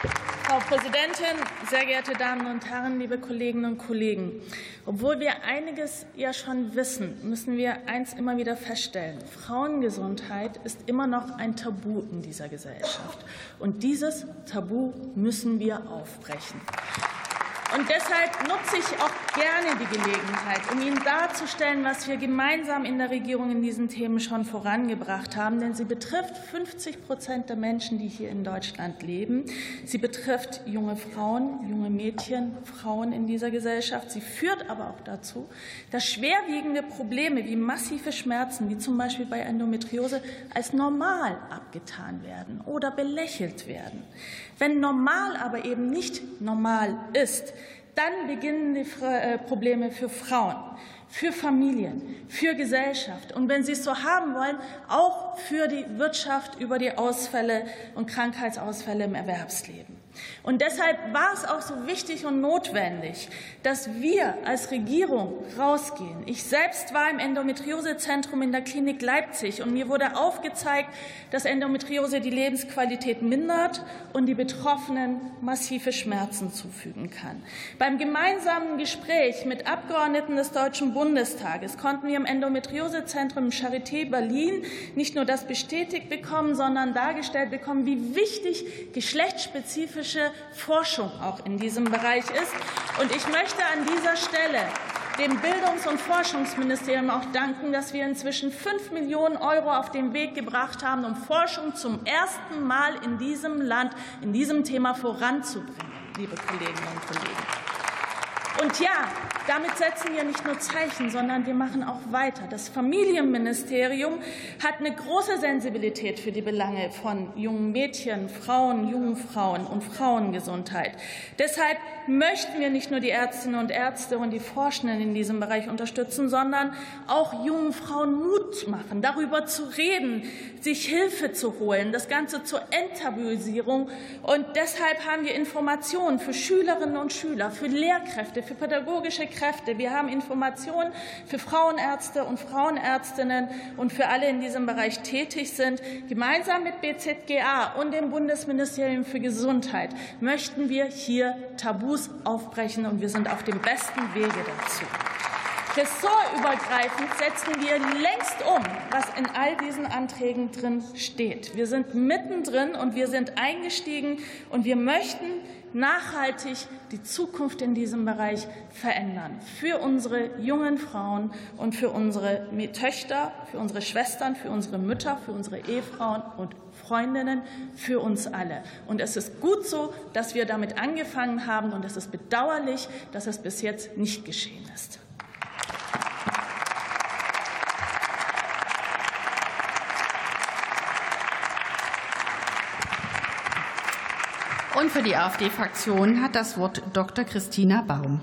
Frau Präsidentin, sehr geehrte Damen und Herren, liebe Kolleginnen und Kollegen! Obwohl wir einiges ja schon wissen, müssen wir eins immer wieder feststellen. Frauengesundheit ist immer noch ein Tabu in dieser Gesellschaft. Und dieses Tabu müssen wir aufbrechen. Und deshalb nutze ich auch gerne die Gelegenheit, um Ihnen darzustellen, was wir gemeinsam in der Regierung in diesen Themen schon vorangebracht haben. Denn sie betrifft 50 Prozent der Menschen, die hier in Deutschland leben. Sie betrifft junge Frauen, junge Mädchen, Frauen in dieser Gesellschaft. Sie führt aber auch dazu, dass schwerwiegende Probleme wie massive Schmerzen, wie zum Beispiel bei Endometriose, als normal abgetan werden oder belächelt werden. Wenn normal aber eben nicht normal ist, dann beginnen die äh, Probleme für Frauen, für Familien, für Gesellschaft und wenn Sie es so haben wollen, auch für die Wirtschaft über die Ausfälle und Krankheitsausfälle im Erwerbsleben. Und deshalb war es auch so wichtig und notwendig, dass wir als Regierung rausgehen. Ich selbst war im Endometriosezentrum in der Klinik Leipzig und mir wurde aufgezeigt, dass Endometriose die Lebensqualität mindert und die Betroffenen massive Schmerzen zufügen kann. Beim gemeinsamen Gespräch mit Abgeordneten des Deutschen Bundestages konnten wir im Endometriosezentrum Charité Berlin nicht nur das bestätigt bekommen, sondern dargestellt bekommen, wie wichtig geschlechtsspezifische spezifische Forschung auch in diesem Bereich ist. Und ich möchte an dieser Stelle dem Bildungs- und Forschungsministerium auch danken, dass wir inzwischen 5 Millionen Euro auf den Weg gebracht haben, um Forschung zum ersten Mal in diesem Land in diesem Thema voranzubringen, liebe Kolleginnen und Kollegen. Und ja, damit setzen wir nicht nur Zeichen, sondern wir machen auch weiter. Das Familienministerium hat eine große Sensibilität für die Belange von jungen Mädchen, Frauen, jungen Frauen und Frauengesundheit. Deshalb möchten wir nicht nur die Ärztinnen und Ärzte und die Forschenden in diesem Bereich unterstützen, sondern auch jungen Frauen Mut machen, darüber zu reden, sich Hilfe zu holen, das Ganze zur Enttabuisierung. Und deshalb haben wir Informationen für Schülerinnen und Schüler, für Lehrkräfte, für pädagogische Kräfte. Wir haben Informationen für Frauenärzte und Frauenärztinnen und für alle in diesem Bereich tätig sind. Gemeinsam mit BZGA und dem Bundesministerium für Gesundheit möchten wir hier Tabus aufbrechen, und wir sind auf dem besten Wege dazu. Ressortübergreifend setzen wir längst um, was in all diesen Anträgen drin steht. Wir sind mittendrin und wir sind eingestiegen und wir möchten nachhaltig die Zukunft in diesem Bereich verändern. Für unsere jungen Frauen und für unsere Töchter, für unsere Schwestern, für unsere Mütter, für unsere Ehefrauen und Freundinnen, für uns alle. Und es ist gut so, dass wir damit angefangen haben. Und es ist bedauerlich, dass es bis jetzt nicht geschehen ist. Und für die AfD-Fraktion hat das Wort Dr. Christina Baum.